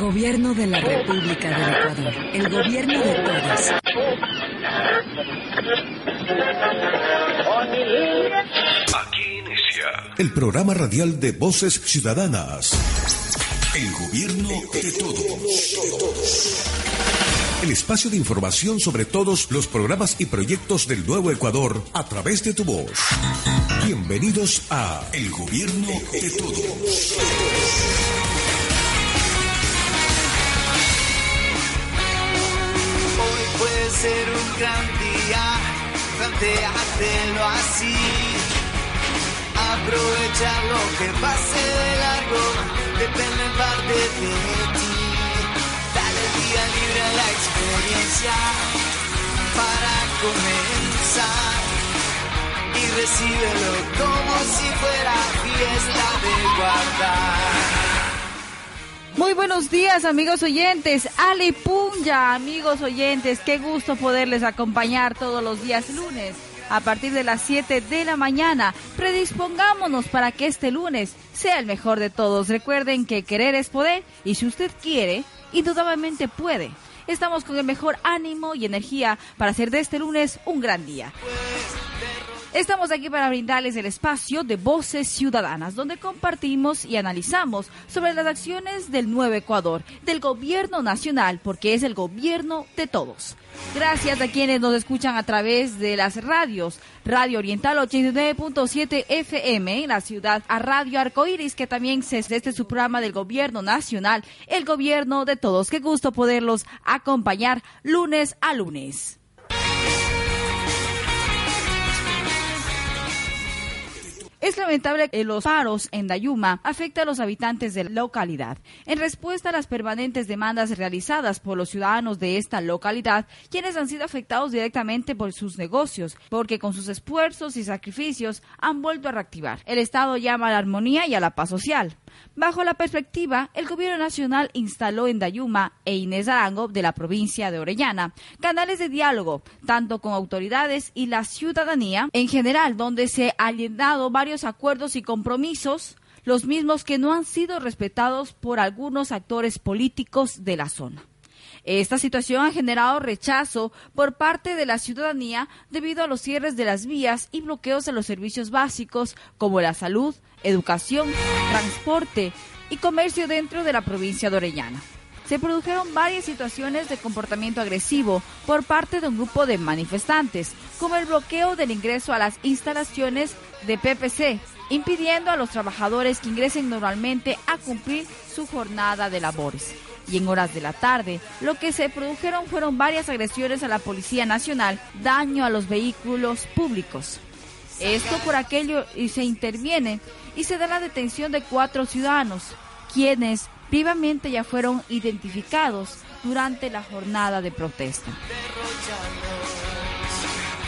Gobierno de la República del Ecuador. El gobierno de todos. Aquí inicia el programa radial de Voces Ciudadanas. El gobierno de todos. El espacio de información sobre todos los programas y proyectos del Nuevo Ecuador a través de tu voz. Bienvenidos a El gobierno de todos. Gran día, planteártelo así. Aprovechar lo que pase de largo, depende en parte de ti. Dale día libre a la experiencia para comenzar. Y recíbelo como si fuera fiesta de guardar. Muy buenos días, amigos oyentes. Ale Punja, amigos oyentes. Qué gusto poderles acompañar todos los días lunes a partir de las 7 de la mañana. Predispongámonos para que este lunes sea el mejor de todos. Recuerden que querer es poder y si usted quiere, indudablemente puede. Estamos con el mejor ánimo y energía para hacer de este lunes un gran día. Estamos aquí para brindarles el espacio de Voces Ciudadanas, donde compartimos y analizamos sobre las acciones del nuevo Ecuador, del gobierno nacional, porque es el gobierno de todos. Gracias a quienes nos escuchan a través de las radios, Radio Oriental 89.7 FM en la ciudad, a Radio Arcoiris, que también se este es su programa del gobierno nacional, el gobierno de todos. Qué gusto poderlos acompañar lunes a lunes. Es lamentable que los paros en Dayuma afecten a los habitantes de la localidad. En respuesta a las permanentes demandas realizadas por los ciudadanos de esta localidad, quienes han sido afectados directamente por sus negocios, porque con sus esfuerzos y sacrificios han vuelto a reactivar. El Estado llama a la armonía y a la paz social. Bajo la perspectiva, el gobierno nacional instaló en Dayuma e Inés Arango de la provincia de Orellana canales de diálogo, tanto con autoridades y la ciudadanía en general, donde se han llenado varios acuerdos y compromisos, los mismos que no han sido respetados por algunos actores políticos de la zona. Esta situación ha generado rechazo por parte de la ciudadanía debido a los cierres de las vías y bloqueos de los servicios básicos como la salud, educación, transporte y comercio dentro de la provincia de Orellana. Se produjeron varias situaciones de comportamiento agresivo por parte de un grupo de manifestantes, como el bloqueo del ingreso a las instalaciones de PPC, impidiendo a los trabajadores que ingresen normalmente a cumplir su jornada de labores. Y en horas de la tarde, lo que se produjeron fueron varias agresiones a la Policía Nacional, daño a los vehículos públicos. Esto por aquello y se interviene y se da la detención de cuatro ciudadanos, quienes vivamente ya fueron identificados durante la jornada de protesta.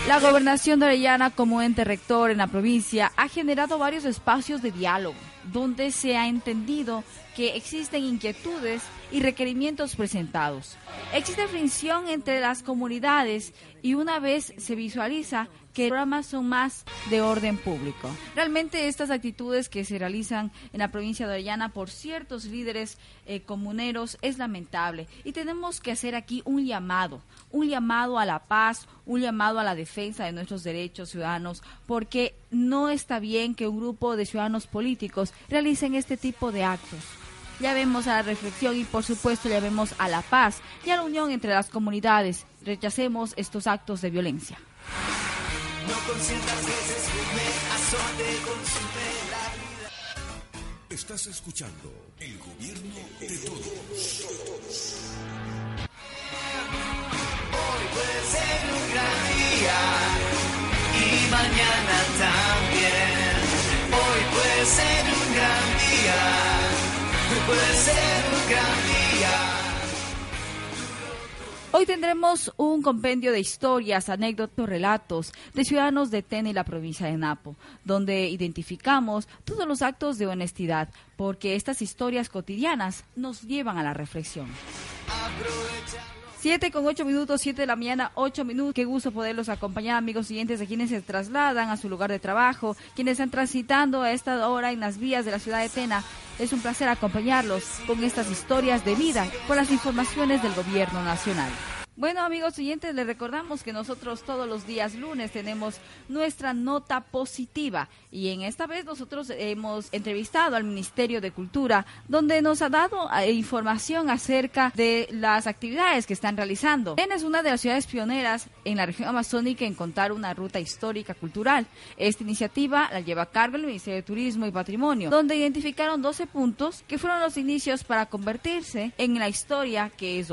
La gobernación de Orellana como ente rector en la provincia ha generado varios espacios de diálogo, donde se ha entendido que existen inquietudes y requerimientos presentados. Existe fricción entre las comunidades y una vez se visualiza que programas son más de orden público. Realmente estas actitudes que se realizan en la provincia de Orellana por ciertos líderes eh, comuneros es lamentable y tenemos que hacer aquí un llamado, un llamado a la paz, un llamado a la defensa de nuestros derechos ciudadanos, porque no está bien que un grupo de ciudadanos políticos realicen este tipo de actos. Ya a la reflexión y por supuesto ya vemos a la paz y a la unión entre las comunidades. Rechacemos estos actos de violencia. Estás escuchando El gobierno de todos. Hoy puede ser un gran día y mañana también. Hoy puede ser un gran día. Hoy puede ser un gran día. Hoy tendremos un compendio de historias, anécdotas, relatos de ciudadanos de Tena y la provincia de Napo, donde identificamos todos los actos de honestidad, porque estas historias cotidianas nos llevan a la reflexión. Siete con ocho minutos, siete de la mañana, ocho minutos. Qué gusto poderlos acompañar, amigos siguientes, de quienes se trasladan a su lugar de trabajo, quienes están transitando a esta hora en las vías de la ciudad de Tena. Es un placer acompañarlos con estas historias de vida, con las informaciones del gobierno nacional. Bueno, amigos siguientes, les recordamos que nosotros todos los días lunes tenemos nuestra nota positiva y en esta vez nosotros hemos entrevistado al Ministerio de Cultura donde nos ha dado eh, información acerca de las actividades que están realizando. En es una de las ciudades pioneras en la región amazónica en contar una ruta histórica cultural. Esta iniciativa la lleva a cargo el Ministerio de Turismo y Patrimonio, donde identificaron 12 puntos que fueron los inicios para convertirse en la historia que es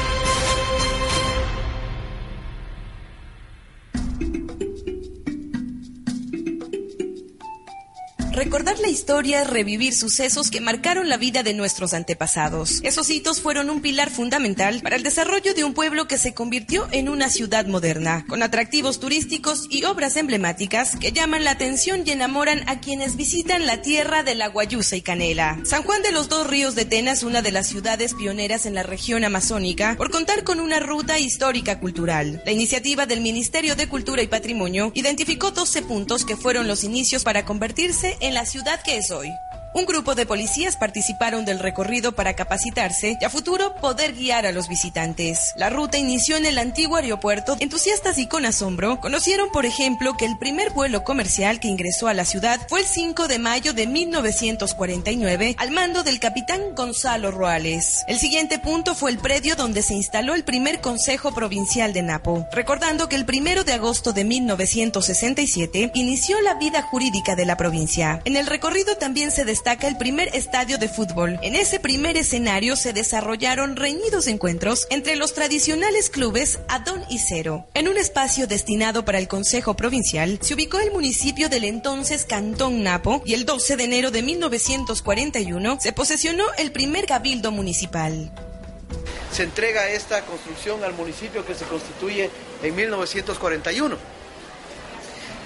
Recordar la historia revivir sucesos que marcaron la vida de nuestros antepasados. Esos hitos fueron un pilar fundamental para el desarrollo de un pueblo que se convirtió en una ciudad moderna, con atractivos turísticos y obras emblemáticas que llaman la atención y enamoran a quienes visitan la tierra de la Guayusa y Canela. San Juan de los Dos Ríos de Tena es una de las ciudades pioneras en la región amazónica por contar con una ruta histórica cultural. La iniciativa del Ministerio de Cultura y Patrimonio identificó 12 puntos que fueron los inicios para convertirse en la ciudad que es hoy. Un grupo de policías participaron del recorrido para capacitarse y a futuro poder guiar a los visitantes. La ruta inició en el antiguo aeropuerto. Entusiastas y con asombro conocieron, por ejemplo, que el primer vuelo comercial que ingresó a la ciudad fue el 5 de mayo de 1949 al mando del capitán Gonzalo Roales. El siguiente punto fue el predio donde se instaló el primer Consejo Provincial de Napo, recordando que el 1 de agosto de 1967 inició la vida jurídica de la provincia. En el recorrido también se destaca el primer estadio de fútbol. En ese primer escenario se desarrollaron reñidos encuentros entre los tradicionales clubes Adón y Cero. En un espacio destinado para el Consejo Provincial se ubicó el municipio del entonces Cantón Napo y el 12 de enero de 1941 se posesionó el primer cabildo municipal. Se entrega esta construcción al municipio que se constituye en 1941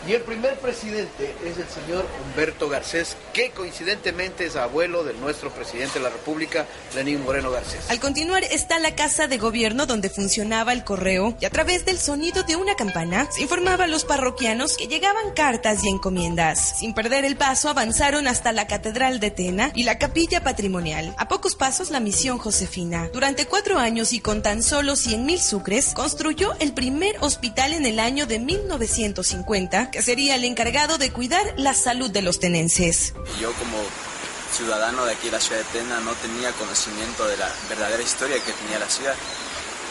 y el primer presidente es el señor Humberto Garcés, que coincidentemente es abuelo del nuestro presidente de la República, Lenín Moreno Garcés. Al continuar está la casa de gobierno donde funcionaba el correo y a través del sonido de una campana se informaba a los parroquianos que llegaban cartas y encomiendas. Sin perder el paso avanzaron hasta la Catedral de Tena y la Capilla Patrimonial. A pocos pasos la misión Josefina. Durante cuatro años y con tan solo 100 mil sucres construyó el primer hospital en el año de 1950 que sería el encargado de cuidar la salud de los tenenses. Yo como ciudadano de aquí de la ciudad de Tena no tenía conocimiento de la verdadera historia que tenía la ciudad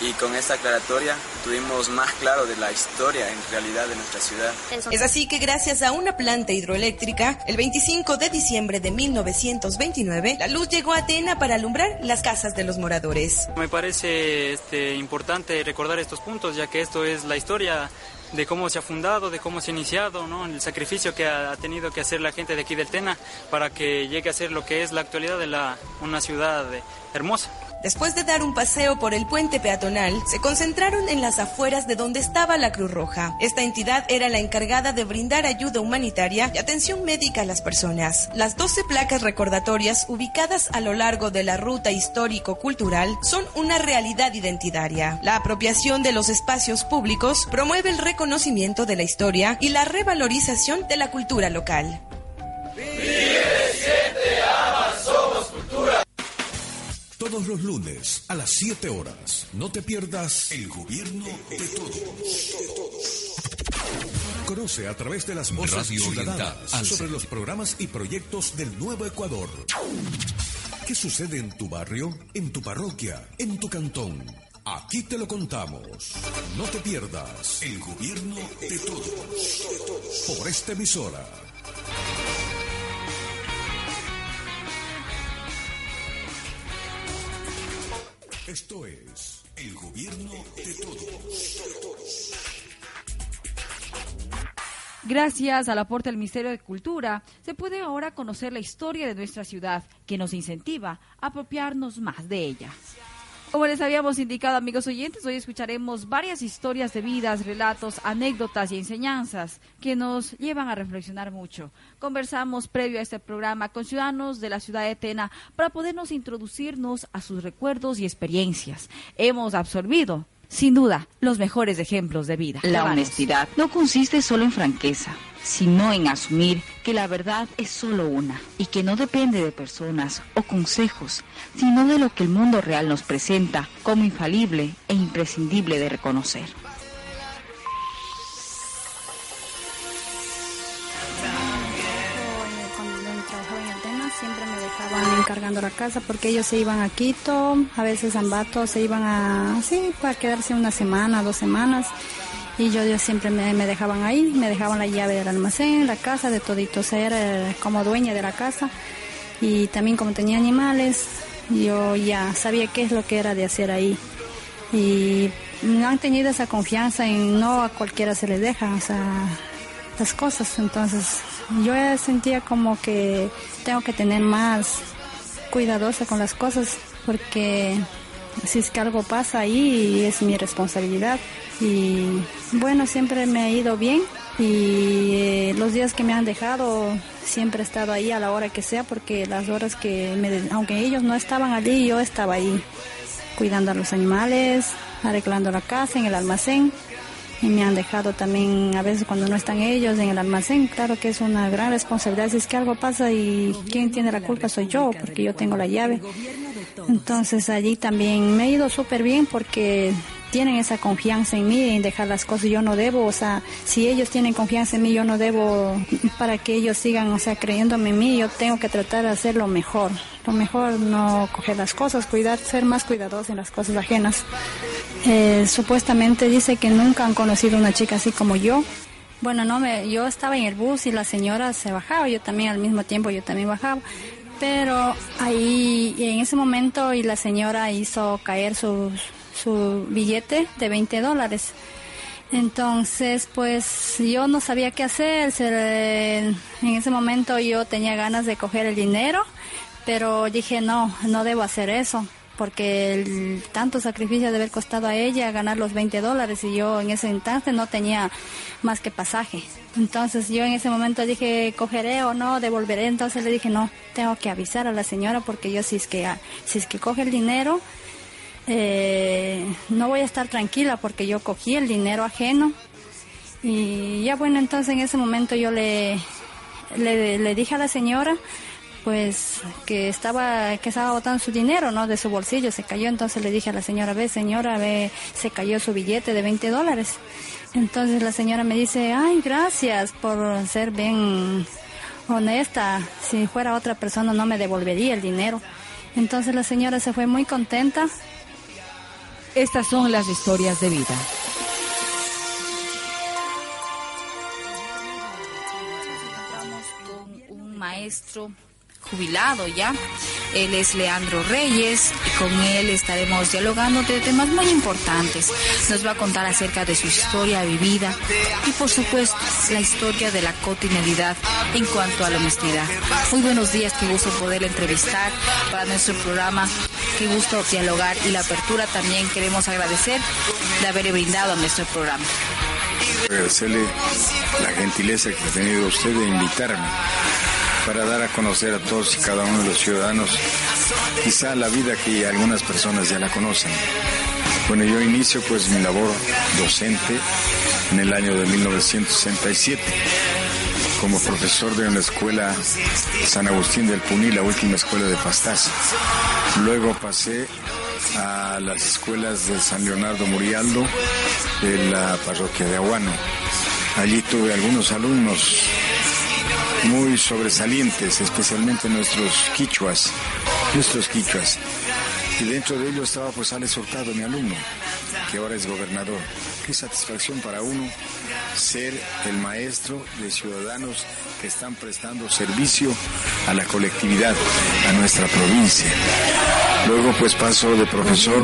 y con esta aclaratoria tuvimos más claro de la historia en realidad de nuestra ciudad. Es así que gracias a una planta hidroeléctrica, el 25 de diciembre de 1929, la luz llegó a Tena para alumbrar las casas de los moradores. Me parece este, importante recordar estos puntos, ya que esto es la historia de cómo se ha fundado, de cómo se ha iniciado, ¿no? el sacrificio que ha tenido que hacer la gente de aquí del Tena para que llegue a ser lo que es la actualidad de la, una ciudad hermosa. Después de dar un paseo por el puente peatonal, se concentraron en las afueras de donde estaba la Cruz Roja. Esta entidad era la encargada de brindar ayuda humanitaria y atención médica a las personas. Las 12 placas recordatorias ubicadas a lo largo de la ruta histórico-cultural son una realidad identitaria. La apropiación de los espacios públicos promueve el reconocimiento de la historia y la revalorización de la cultura local. Todos los lunes a las 7 horas. No te pierdas El Gobierno de Todos. Conoce a través de las voces ciudadanas sobre los programas y proyectos del Nuevo Ecuador. ¿Qué sucede en tu barrio, en tu parroquia, en tu cantón? Aquí te lo contamos. No te pierdas El Gobierno de Todos. Por esta emisora. Esto es el gobierno de todos. Gracias al aporte del Ministerio de Cultura, se puede ahora conocer la historia de nuestra ciudad, que nos incentiva a apropiarnos más de ella. Como les habíamos indicado, amigos oyentes, hoy escucharemos varias historias de vidas, relatos, anécdotas y enseñanzas que nos llevan a reflexionar mucho. Conversamos previo a este programa con ciudadanos de la ciudad de Tena para podernos introducirnos a sus recuerdos y experiencias. Hemos absorbido sin duda, los mejores ejemplos de vida. La honestidad no consiste solo en franqueza, sino en asumir que la verdad es solo una y que no depende de personas o consejos, sino de lo que el mundo real nos presenta como infalible e imprescindible de reconocer. encargando la casa porque ellos se iban a Quito, a veces a Ambato, se iban a, sí, para quedarse una semana, dos semanas. Y yo, yo siempre me, dejaban ahí, me dejaban la llave del almacén, la casa, de todito, ser eh, como dueña de la casa. Y también como tenía animales, yo ya sabía qué es lo que era de hacer ahí. Y han tenido esa confianza en no a cualquiera se le deja, o sea, las cosas. Entonces yo sentía como que tengo que tener más cuidadosa con las cosas porque si es que algo pasa ahí es mi responsabilidad y bueno siempre me ha ido bien y eh, los días que me han dejado siempre he estado ahí a la hora que sea porque las horas que me, aunque ellos no estaban allí yo estaba ahí cuidando a los animales arreglando la casa en el almacén y me han dejado también a veces cuando no están ellos en el almacén. Claro que es una gran responsabilidad. Si es que algo pasa y quien tiene la culpa soy yo, porque yo tengo la llave. Entonces allí también me he ido súper bien porque tienen esa confianza en mí en dejar las cosas. Yo no debo, o sea, si ellos tienen confianza en mí, yo no debo para que ellos sigan, o sea, creyéndome en mí, yo tengo que tratar de hacer lo mejor. Lo mejor no coger las cosas, cuidar, ser más cuidadosos en las cosas ajenas. Eh, supuestamente dice que nunca han conocido una chica así como yo. Bueno, no, me, yo estaba en el bus y la señora se bajaba, yo también al mismo tiempo, yo también bajaba. Pero ahí, en ese momento, y la señora hizo caer su, su billete de 20 dólares. Entonces, pues yo no sabía qué hacer. En ese momento yo tenía ganas de coger el dinero, pero dije, no, no debo hacer eso porque el tanto sacrificio de haber costado a ella ganar los 20 dólares y yo en ese instante no tenía más que pasaje. Entonces yo en ese momento dije, cogeré o no, devolveré. Entonces le dije, no, tengo que avisar a la señora porque yo si es que, si es que coge el dinero, eh, no voy a estar tranquila porque yo cogí el dinero ajeno. Y ya bueno, entonces en ese momento yo le, le, le dije a la señora, pues que estaba que estaba botando su dinero, ¿no? De su bolsillo, se cayó, entonces le dije a la señora, ve señora, ve, se cayó su billete de 20 dólares. Entonces la señora me dice, ay, gracias por ser bien honesta, si fuera otra persona no me devolvería el dinero. Entonces la señora se fue muy contenta. Estas son las historias de vida. un maestro jubilado ya. Él es Leandro Reyes con él estaremos dialogando de temas muy importantes. Nos va a contar acerca de su historia vivida y por supuesto la historia de la cotidianidad en cuanto a la honestidad. Muy buenos días, qué gusto poder entrevistar para nuestro programa, qué gusto dialogar y la apertura también queremos agradecer de haber brindado a nuestro programa. Agradecerle la gentileza que ha tenido usted de invitarme para dar a conocer a todos y cada uno de los ciudadanos quizá la vida que algunas personas ya la conocen. Bueno, yo inicio pues mi labor docente en el año de 1967 como profesor de una escuela San Agustín del Puní, la última escuela de Pastaza. Luego pasé a las escuelas de San Leonardo Murialdo de la parroquia de Aguano. Allí tuve algunos alumnos muy sobresalientes, especialmente nuestros quichuas, nuestros quichuas. Y dentro de ellos estaba pues Alex Hurtado, mi alumno, que ahora es gobernador. Qué satisfacción para uno ser el maestro de ciudadanos que están prestando servicio a la colectividad, a nuestra provincia. Luego pues paso de profesor,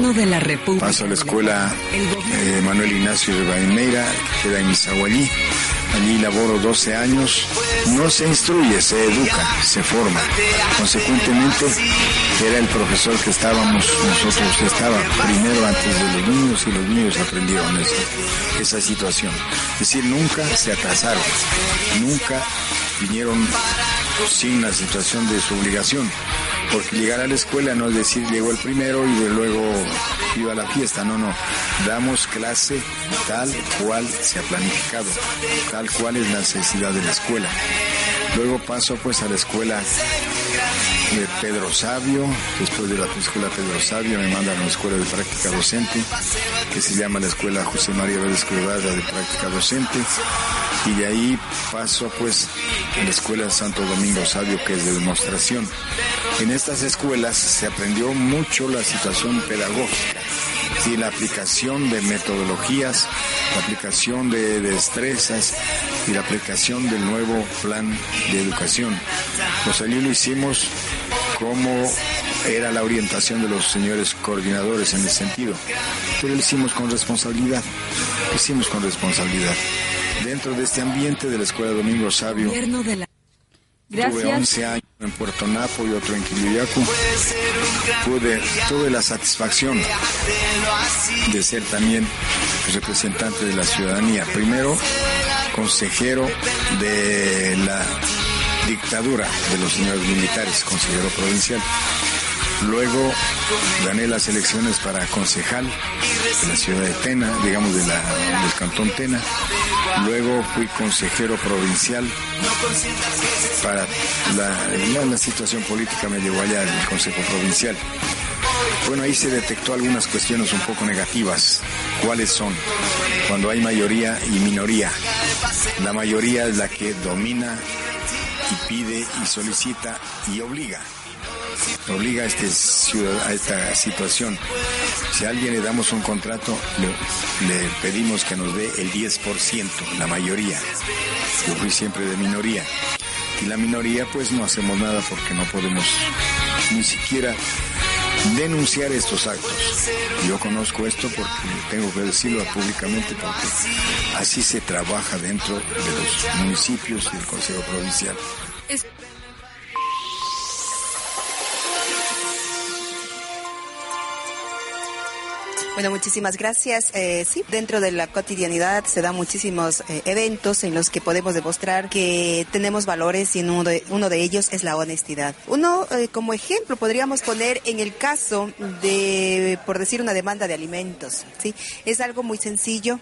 paso a la escuela eh, Manuel Ignacio de Baimeira, que queda en Misahuallí allí laboro 12 años, no se instruye, se educa, se forma. Consecuentemente, era el profesor que estábamos, nosotros estaba primero antes de los niños y los niños aprendieron esa situación. Es decir, nunca se atrasaron, nunca vinieron sin la situación de su obligación. Porque llegar a la escuela no es decir llegó el primero y luego iba a la fiesta, no, no. Damos clase tal cual se ha planificado, tal cual es la necesidad de la escuela. Luego paso pues a la escuela de Pedro Sabio, después de la escuela Pedro Sabio me mandan a una escuela de práctica docente que se llama la escuela José María Vélez Cuevada de práctica docente y de ahí paso pues a la escuela Santo Domingo Sabio que es de demostración. En estas escuelas se aprendió mucho la situación pedagógica y la aplicación de metodologías, la aplicación de destrezas y la aplicación del nuevo plan de educación. Allí lo hicimos como era la orientación de los señores coordinadores en ese sentido, pero lo hicimos con responsabilidad, lo hicimos con responsabilidad. Dentro de este ambiente de la Escuela Domingo Sabio, Tuve 11 años en Puerto Napo y otro en Quiliyacu. Pude, tuve la satisfacción de ser también representante de la ciudadanía. Primero, consejero de la dictadura de los señores militares, consejero provincial. Luego gané las elecciones para concejal de la ciudad de Tena, digamos de la, del cantón Tena. Luego fui consejero provincial para la, situación política me llevó allá al Consejo Provincial. Bueno, ahí se detectó algunas cuestiones un poco negativas. ¿Cuáles son? Cuando hay mayoría y minoría. La mayoría es la que domina y pide y solicita y obliga obliga a, este a esta situación. Si a alguien le damos un contrato, le, pedimos que nos dé el 10%, la mayoría. Yo fui siempre de minoría. Y la minoría pues no hacemos nada porque no podemos ni siquiera denunciar estos actos. Yo conozco esto porque tengo que decirlo públicamente porque así se trabaja dentro de los municipios y el Consejo Provincial. Bueno, muchísimas gracias. Eh, sí, dentro de la cotidianidad se dan muchísimos eh, eventos en los que podemos demostrar que tenemos valores y uno de, uno de ellos es la honestidad. Uno, eh, como ejemplo, podríamos poner en el caso de, por decir, una demanda de alimentos. ¿sí? Es algo muy sencillo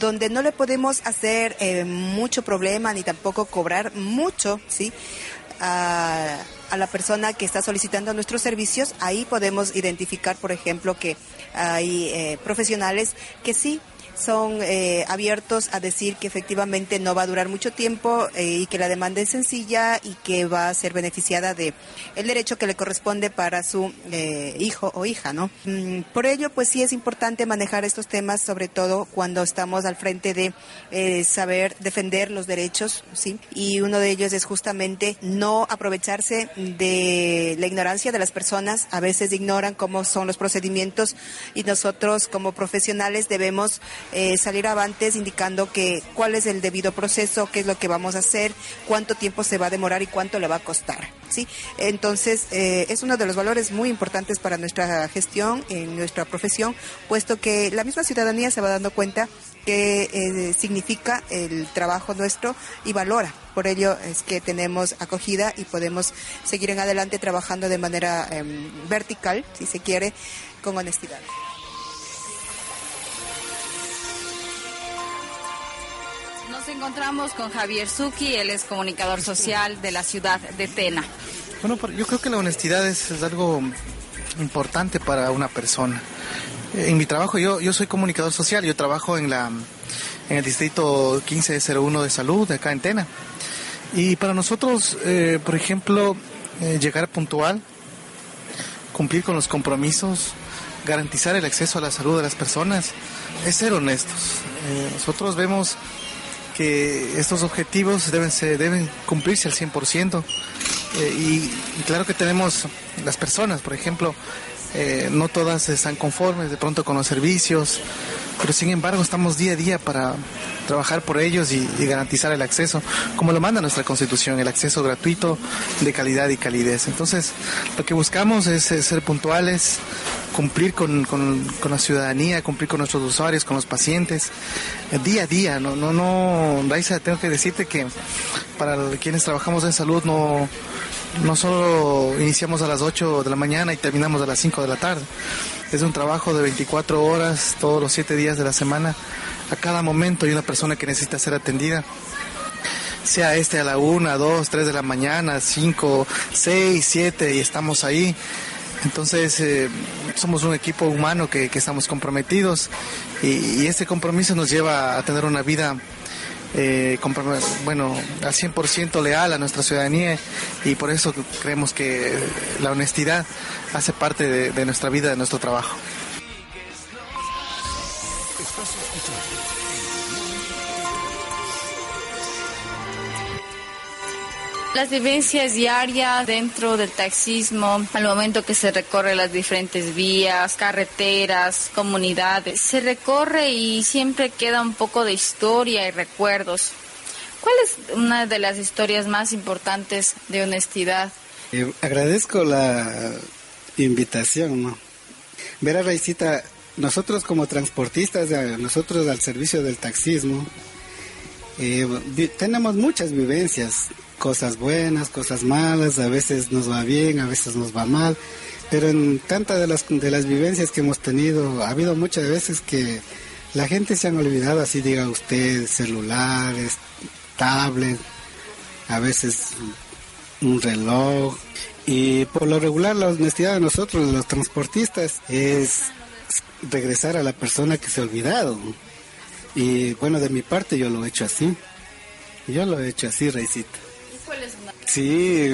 donde no le podemos hacer mucho problema ni tampoco cobrar mucho, ¿sí? A, a, la persona que está solicitando nuestros servicios, ahí podemos identificar, por ejemplo, que hay eh, profesionales que sí son eh, abiertos a decir que efectivamente no va a durar mucho tiempo eh, y que la demanda es sencilla y que va a ser beneficiada de el derecho que le corresponde para su eh, hijo o hija, ¿no? Mm, por ello, pues sí es importante manejar estos temas, sobre todo cuando estamos al frente de saber defender los derechos, ¿sí? Y uno de ellos es justamente no aprovecharse de la ignorancia de las personas. A veces ignoran cómo son los procedimientos y nosotros como profesionales debemos eh, salir avantes indicando que cuál es el debido proceso, qué es lo que vamos a hacer, cuánto tiempo se va a demorar y cuánto le va a costar. ¿sí? Entonces, eh, es uno de los valores muy importantes para nuestra gestión, en nuestra profesión, puesto que la misma ciudadanía se va dando cuenta que eh, significa el trabajo nuestro y valora. Por ello es que tenemos acogida y podemos seguir en adelante trabajando de manera em, vertical, si se quiere, con honestidad. Encontramos con Javier Zucchi, él es comunicador social de la ciudad de Tena. Bueno, yo creo que la honestidad es, algo importante para una persona. En mi trabajo, yo, soy comunicador social, yo trabajo en, la, en el distrito 1501 de salud, de acá en Tena. Y para nosotros, eh, por ejemplo, eh, llegar puntual, cumplir con los compromisos, garantizar el acceso a la salud de las personas, es ser honestos. Eh, nosotros vemos que estos objetivos deben, ser, deben cumplirse al 100%. Eh, y, claro que tenemos las personas, por ejemplo, eh, no todas están conformes de pronto con los servicios, pero sin embargo estamos día a día para trabajar por ellos y, garantizar el acceso, como lo manda nuestra Constitución, el acceso gratuito de calidad y calidez. Entonces, lo que buscamos es, ser puntuales, cumplir con, la ciudadanía, cumplir con nuestros usuarios, con los pacientes, eh, día a día. No, no, no, Raisa, tengo que decirte que para quienes trabajamos en salud no no solo iniciamos a las 8 de la mañana y terminamos a las 5 de la tarde. Es un trabajo de 24 horas todos los 7 días de la semana. A cada momento hay una persona que necesita ser atendida. Sea este a la 1, 2, 3 de la mañana, 5, 6, 7 y estamos ahí. Entonces, eh, somos un equipo humano que, estamos comprometidos y, y, este compromiso nos lleva a tener una vida eh, bueno, al 100% leal a nuestra ciudadanía y por eso creemos que la honestidad hace parte de nuestra vida, de nuestro trabajo. Las vivencias diarias dentro del taxismo, al momento que se recorre las diferentes vías, carreteras, comunidades, se recorre y siempre queda un poco de historia y recuerdos. ¿Cuál es una de las historias más importantes de honestidad? Eh, agradezco la invitación, ¿no? Raicita, nosotros como transportistas, nosotros al servicio del taxismo, eh, tenemos muchas vivencias cosas buenas, cosas malas, a veces nos va bien, a veces nos va mal, pero en tantas de las, de las vivencias que hemos tenido, ha habido muchas veces que la gente se han olvidado, así diga usted, celulares, tablet, a veces un reloj, y por lo regular la honestidad de nosotros, los transportistas, es regresar a la persona que se ha olvidado. Y bueno, de mi parte yo lo he hecho así. Yo lo he hecho así, Reisita. Sí,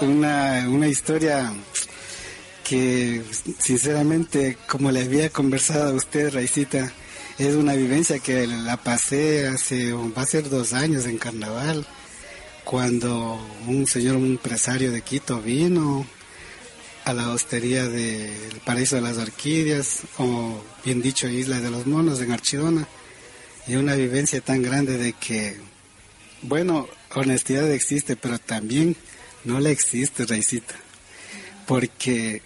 una, una historia que sinceramente, como le había conversado a usted, Raicita, es una vivencia que la pasé hace, va a ser dos años en carnaval, cuando un señor, un empresario de Quito vino a la hostería del Paraíso de las Orquídeas, o bien dicho Isla de los Monos en Archidona, y una vivencia tan grande de que, bueno, honestidad existe, pero también no le existe, Raicita. Porque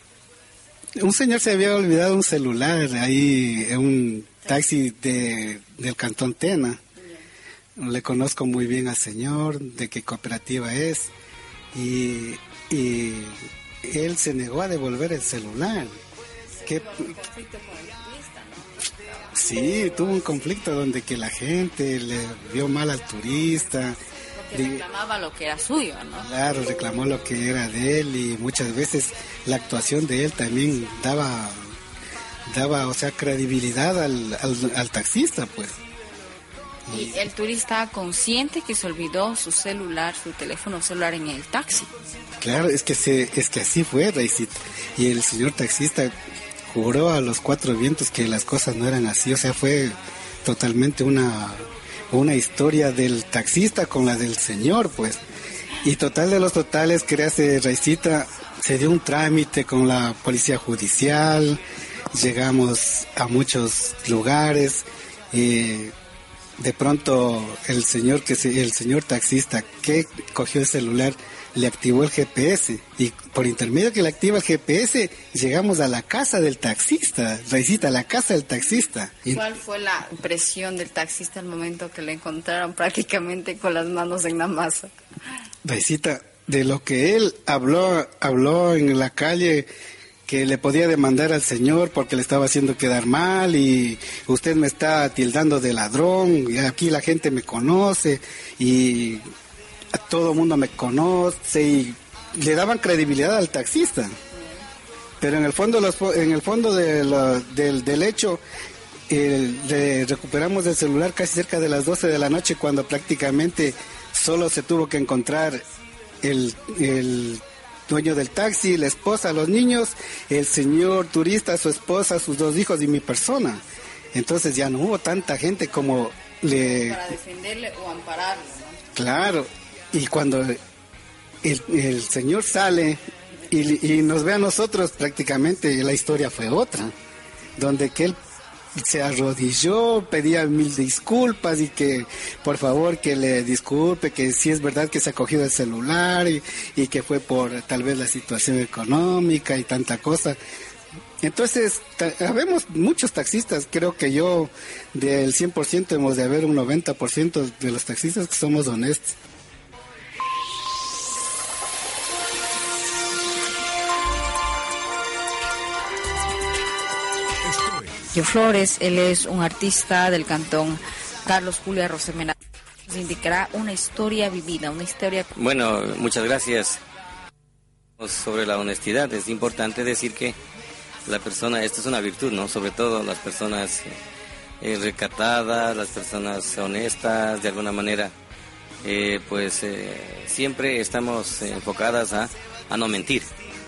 un señor se había olvidado un celular ahí en un taxi de, del Cantón Tena. Le conozco muy bien al señor, de qué cooperativa es, y, y él se negó a devolver el celular. ¿Qué, Sí, tuvo un conflicto donde que la gente le vio mal al turista, reclamaba lo que era suyo, ¿no? Claro, reclamó lo que era de él y muchas veces la actuación de él también daba, daba o sea, credibilidad al, al, taxista, pues. Y el turista consciente que se olvidó su celular, su teléfono celular en el taxi. Claro, es que se, es que así fue, Raicita. Y el señor taxista juró a los cuatro vientos que las cosas no eran así, o sea, fue totalmente una una historia del taxista con la del señor, pues. Y total de los totales, que hace Raicita, se dio un trámite con la policía judicial, llegamos a muchos lugares, y de pronto el señor que se, el señor taxista que cogió el celular le activó el GPS y por intermedio que le activa el GPS llegamos a la casa del taxista, Raicita, la casa del taxista. ¿Cuál fue la impresión del taxista al momento que le encontraron prácticamente con las manos en la masa? Raicita, de lo que él habló, habló en la calle que le podía demandar al señor porque le estaba haciendo quedar mal y usted me está tildando de ladrón y aquí la gente me conoce y todo el mundo me conoce y le daban credibilidad al taxista. Pero en el fondo, en el fondo del, del hecho, recuperamos el celular casi cerca de las 12 de la noche cuando prácticamente solo se tuvo que encontrar el, el dueño del taxi, la esposa, los niños, el señor turista, su esposa, sus dos hijos y mi persona. Entonces ya no hubo tanta gente como le... Para defenderle o ampararlo. Claro, y cuando el, señor sale y, nos ve a nosotros prácticamente, la historia fue otra, donde que él se arrodilló, pedía mil disculpas y que por favor que le disculpe, que si es verdad que se ha cogido el celular y, y que fue por tal vez la situación económica y tanta cosa. Entonces, habemos muchos taxistas, creo que yo del 100% hemos de haber un 90% de los taxistas que somos honestos. Flores, él es un artista del cantón Carlos Julia Rosemena. Nos indicará una historia vivida, una historia... Bueno, muchas gracias. Sobre la honestidad, es importante decir que la persona, esto es una virtud, ¿no? Sobre todo las personas eh, recatadas, las personas honestas, de alguna manera, eh, pues eh, siempre estamos enfocadas a, a no mentir,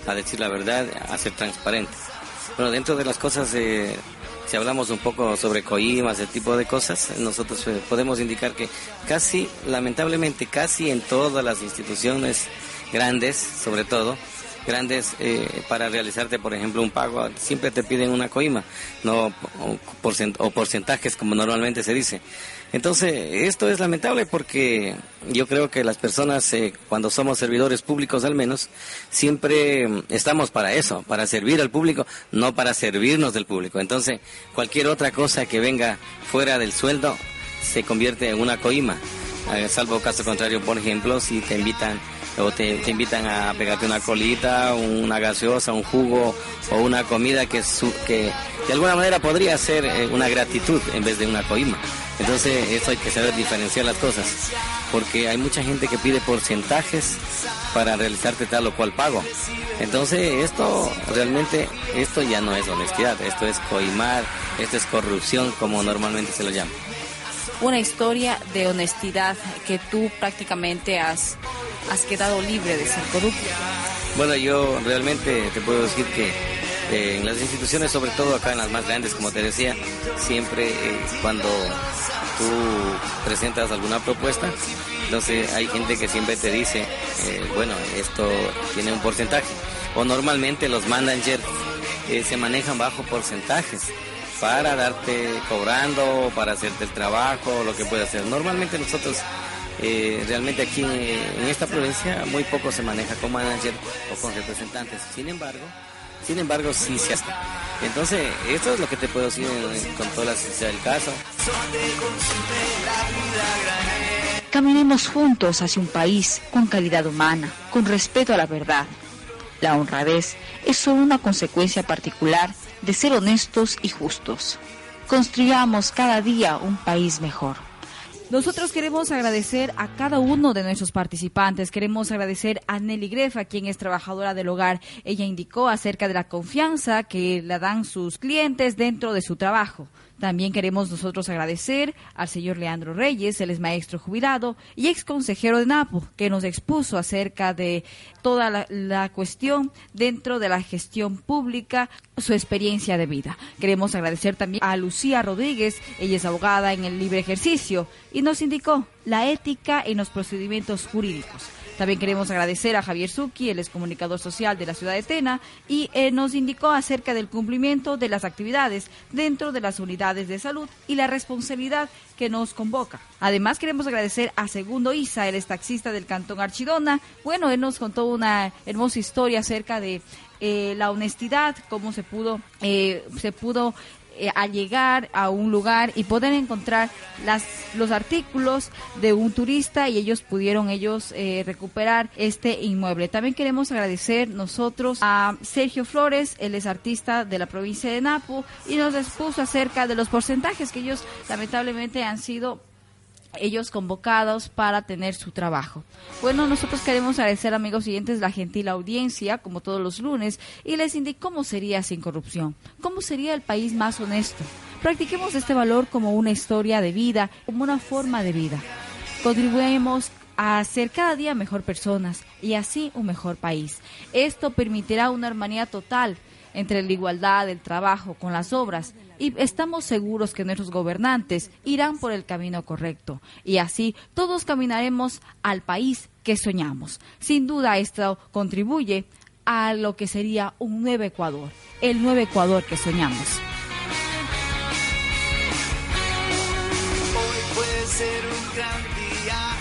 a decir la verdad, a ser transparentes. Bueno, dentro de las cosas si hablamos un poco sobre coimas, ese tipo de cosas, nosotros eh, podemos indicar que casi, lamentablemente, casi en todas las instituciones grandes, sobre todo, grandes eh, para realizarte, por ejemplo, un pago, siempre te piden una coima, no o porcentajes como normalmente se dice. Entonces, esto es lamentable porque yo creo que las personas, eh, cuando somos servidores públicos al menos, siempre mm, estamos para eso, para servir al público, no para servirnos del público. Entonces, cualquier otra cosa que venga fuera del sueldo se convierte en una coima. Eh, salvo caso contrario, por ejemplo, si te invitan o te, invitan a pegarte una colita, una gaseosa, un jugo o una comida que, que de alguna manera podría ser eh, una gratitud en vez de una coima. Entonces, eso hay que saber diferenciar las cosas, porque hay mucha gente que pide porcentajes para realizarte tal o cual pago. Entonces, esto realmente, esto ya no es honestidad, esto es coimar, esto es corrupción, como normalmente se lo llama. Una historia de honestidad que tú prácticamente has, has quedado libre de ser corrupto. Bueno, yo realmente te puedo decir que eh, en las instituciones, sobre todo acá en las más grandes, como te decía, siempre eh, cuando tú presentas alguna propuesta, entonces hay gente que siempre te dice, eh, bueno, esto tiene un porcentaje. O normalmente los managers se manejan bajo porcentajes para darte cobrando, para hacerte el trabajo, lo que puede hacer. Normalmente nosotros realmente aquí en esta provincia muy poco se maneja con manager o con representantes. Sin embargo, sin embargo, sí se hace. Entonces, esto es lo que te puedo decir con toda la sinceridad del caso. Caminemos juntos hacia un país con calidad humana, con respeto a la verdad. La honradez es solo una consecuencia particular de ser honestos y justos. Construyamos cada día un país mejor. Nosotros queremos agradecer a cada uno de nuestros participantes. Queremos agradecer a Nelly Grefa, quien es trabajadora del hogar. Ella indicó acerca de la confianza que le dan sus clientes dentro de su trabajo. También queremos nosotros agradecer al señor Leandro Reyes, él es maestro jubilado y ex consejero de NAPO, que nos expuso acerca de toda la, cuestión dentro de la gestión pública, su experiencia de vida. Queremos agradecer también a Lucía Rodríguez, ella es abogada en el libre ejercicio y nos indicó la ética en los procedimientos jurídicos. También queremos agradecer a Javier Zucchi, el excomunicador social de la ciudad de Tena, y eh, nos indicó acerca del cumplimiento de las actividades dentro de las unidades de salud y la responsabilidad que nos convoca. Además, queremos agradecer a Segundo Isa, el taxista del Cantón Archidona. Bueno, él nos contó una hermosa historia acerca de eh, la honestidad, cómo se pudo, eh, se pudo eh, llegar a un lugar y poder encontrar las, los artículos de un turista y ellos pudieron ellos eh, recuperar este inmueble. También queremos agradecer nosotros a Sergio Flores, él es artista de la provincia de Napo y nos expuso acerca de los porcentajes que ellos lamentablemente han sido ellos convocados para tener su trabajo. Bueno, nosotros queremos agradecer, amigos siguientes, la gentil audiencia, como todos los lunes, y les indico cómo sería sin corrupción, cómo sería el país más honesto. Practiquemos este valor como una historia de vida, como una forma de vida. Contribuimos a ser cada día mejor personas y así un mejor país. Esto permitirá una armonía total entre la igualdad del trabajo con las obras y estamos seguros que nuestros gobernantes irán por el camino correcto y así todos caminaremos al país que soñamos. Sin duda esto contribuye a lo que sería un nuevo Ecuador, el nuevo Ecuador que soñamos. Hoy puede ser un gran día,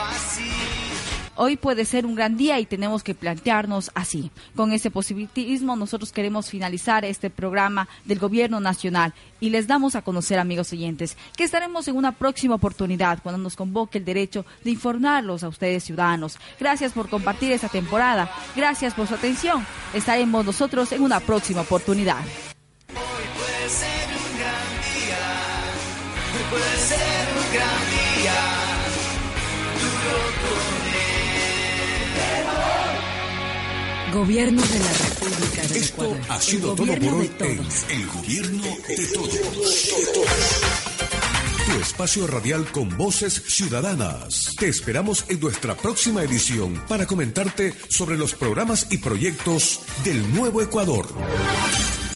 así. Hoy puede ser un gran día y tenemos que plantearnos así. Con ese positivismo nosotros queremos finalizar este programa del Gobierno Nacional y les damos a conocer, amigos oyentes, que estaremos en una próxima oportunidad cuando nos convoque el derecho de informarlos a ustedes ciudadanos. Gracias por compartir esta temporada. Gracias por su atención. Estaremos nosotros en una próxima oportunidad. Hoy puede ser un gran día, hoy puede ser un gran día. Gobierno de la República de Esto Ecuador. ha sido el todo por hoy en. El Gobierno de Todos. Tu espacio radial con voces ciudadanas. Te esperamos en nuestra próxima edición para comentarte sobre los programas y proyectos del Nuevo Ecuador.